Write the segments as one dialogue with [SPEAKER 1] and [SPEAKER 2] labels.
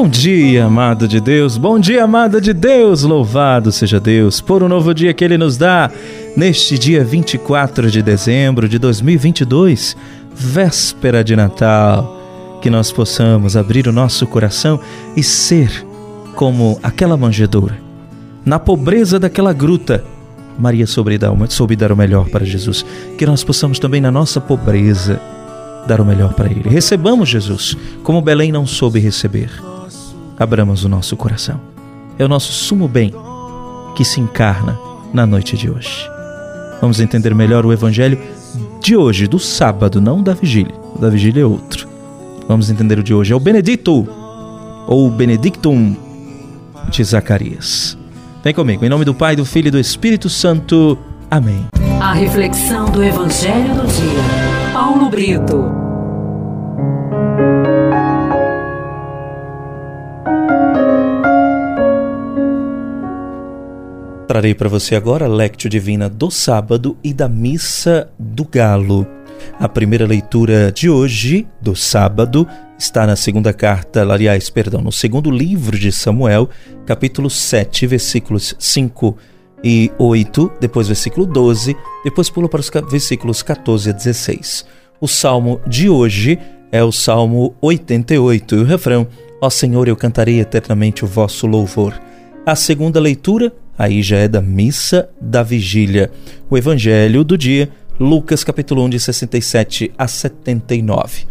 [SPEAKER 1] Bom dia, amado de Deus, bom dia, amada de Deus, louvado seja Deus por um novo dia que Ele nos dá neste dia 24 de dezembro de 2022, véspera de Natal. Que nós possamos abrir o nosso coração e ser como aquela manjedoura, na pobreza daquela gruta. Maria soube dar, soube dar o melhor para Jesus. Que nós possamos também, na nossa pobreza, dar o melhor para Ele. Recebamos Jesus, como Belém não soube receber. Abramos o nosso coração. É o nosso sumo bem que se encarna na noite de hoje. Vamos entender melhor o Evangelho de hoje, do sábado, não da vigília. O da vigília é outro. Vamos entender o de hoje. É o Benedito, ou Benedictum de Zacarias. Vem comigo, em nome do Pai, do Filho e do Espírito Santo. Amém.
[SPEAKER 2] A reflexão do Evangelho do Dia. Paulo Brito.
[SPEAKER 1] Trarei para você agora a Lectio Divina do sábado e da Missa do Galo. A primeira leitura de hoje, do sábado, está na segunda carta, aliás, perdão, no segundo livro de Samuel, capítulo 7, versículos 5 e 8, depois versículo 12, depois pula para os versículos 14 a 16. O salmo de hoje é o salmo 88 e o refrão: Ó Senhor, eu cantarei eternamente o vosso louvor. A segunda leitura, aí já é da missa da vigília. O evangelho do dia, Lucas capítulo 1 de 67 a 79.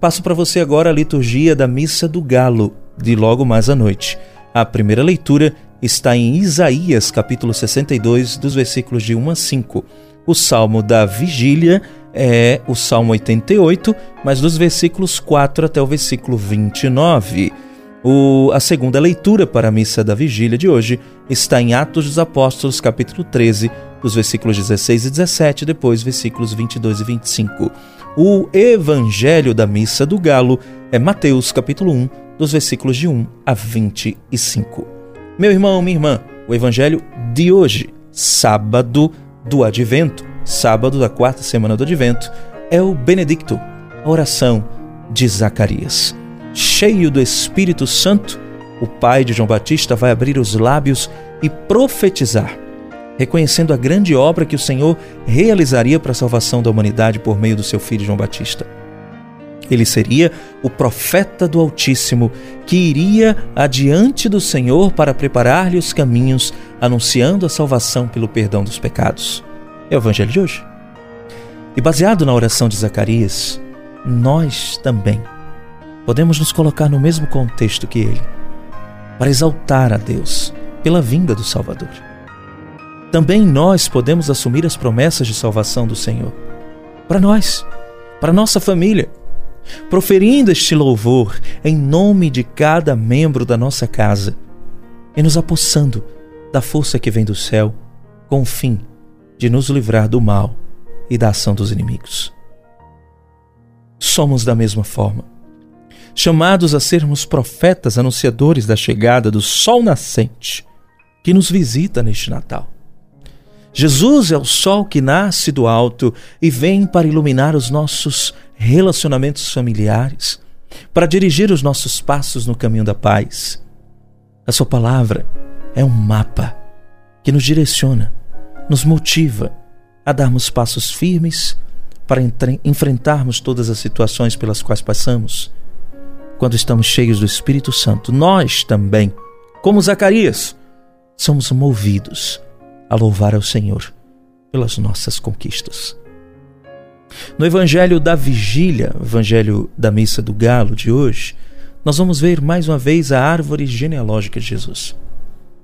[SPEAKER 1] Passo para você agora a liturgia da Missa do Galo, de logo mais à noite. A primeira leitura está em Isaías, capítulo 62, dos versículos de 1 a 5. O salmo da vigília é o salmo 88, mas dos versículos 4 até o versículo 29. O, a segunda leitura para a missa da vigília de hoje está em Atos dos Apóstolos, capítulo 13, dos versículos 16 e 17, depois versículos 22 e 25. O evangelho da missa do galo é Mateus capítulo 1, dos versículos de 1 a 25. Meu irmão, minha irmã, o evangelho de hoje, sábado do advento, sábado da quarta semana do advento, é o Benedicto, a oração de Zacarias. Cheio do Espírito Santo, o pai de João Batista vai abrir os lábios e profetizar reconhecendo a grande obra que o Senhor realizaria para a salvação da humanidade por meio do seu filho João Batista. Ele seria o profeta do Altíssimo que iria adiante do Senhor para preparar-lhe os caminhos, anunciando a salvação pelo perdão dos pecados. É o Evangelho de hoje. E baseado na oração de Zacarias, nós também podemos nos colocar no mesmo contexto que ele, para exaltar a Deus pela vinda do Salvador também nós podemos assumir as promessas de salvação do Senhor. Para nós, para nossa família, proferindo este louvor em nome de cada membro da nossa casa e nos apossando da força que vem do céu, com o fim de nos livrar do mal e da ação dos inimigos. Somos da mesma forma, chamados a sermos profetas anunciadores da chegada do sol nascente que nos visita neste Natal. Jesus é o sol que nasce do alto e vem para iluminar os nossos relacionamentos familiares, para dirigir os nossos passos no caminho da paz. A Sua palavra é um mapa que nos direciona, nos motiva a darmos passos firmes para enfrentarmos todas as situações pelas quais passamos. Quando estamos cheios do Espírito Santo, nós também, como Zacarias, somos movidos a louvar ao Senhor pelas nossas conquistas. No Evangelho da Vigília, Evangelho da Missa do Galo de hoje, nós vamos ver mais uma vez a árvore genealógica de Jesus.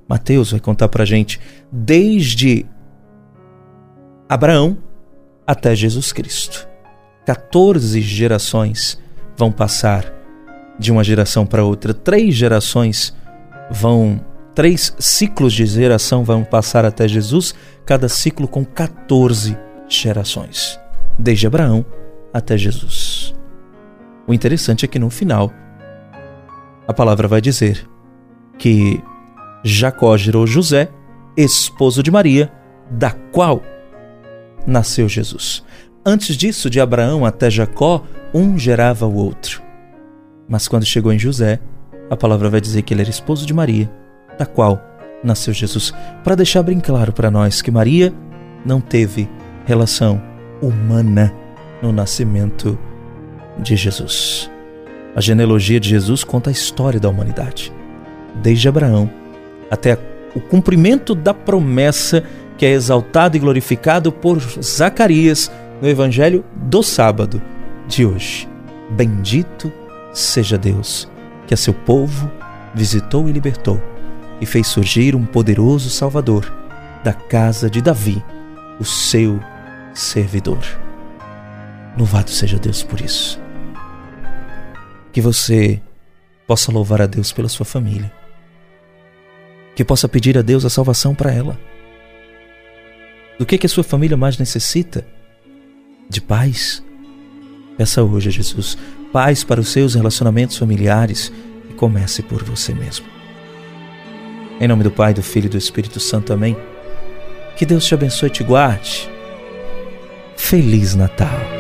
[SPEAKER 1] Mateus vai contar para gente desde Abraão até Jesus Cristo. 14 gerações vão passar de uma geração para outra, três gerações vão Três ciclos de geração vão passar até Jesus, cada ciclo com 14 gerações, desde Abraão até Jesus. O interessante é que no final, a palavra vai dizer que Jacó gerou José, esposo de Maria, da qual nasceu Jesus. Antes disso, de Abraão até Jacó, um gerava o outro. Mas quando chegou em José, a palavra vai dizer que ele era esposo de Maria, da qual nasceu Jesus, para deixar bem claro para nós que Maria não teve relação humana no nascimento de Jesus. A genealogia de Jesus conta a história da humanidade, desde Abraão até o cumprimento da promessa que é exaltado e glorificado por Zacarias no evangelho do sábado de hoje. Bendito seja Deus, que a seu povo visitou e libertou e fez surgir um poderoso Salvador da casa de Davi, o seu servidor. Louvado seja Deus por isso. Que você possa louvar a Deus pela sua família. Que possa pedir a Deus a salvação para ela. Do que, que a sua família mais necessita? De paz? Peça hoje a Jesus paz para os seus relacionamentos familiares e comece por você mesmo. Em nome do Pai, do Filho e do Espírito Santo. Amém. Que Deus te abençoe e te guarde. Feliz Natal.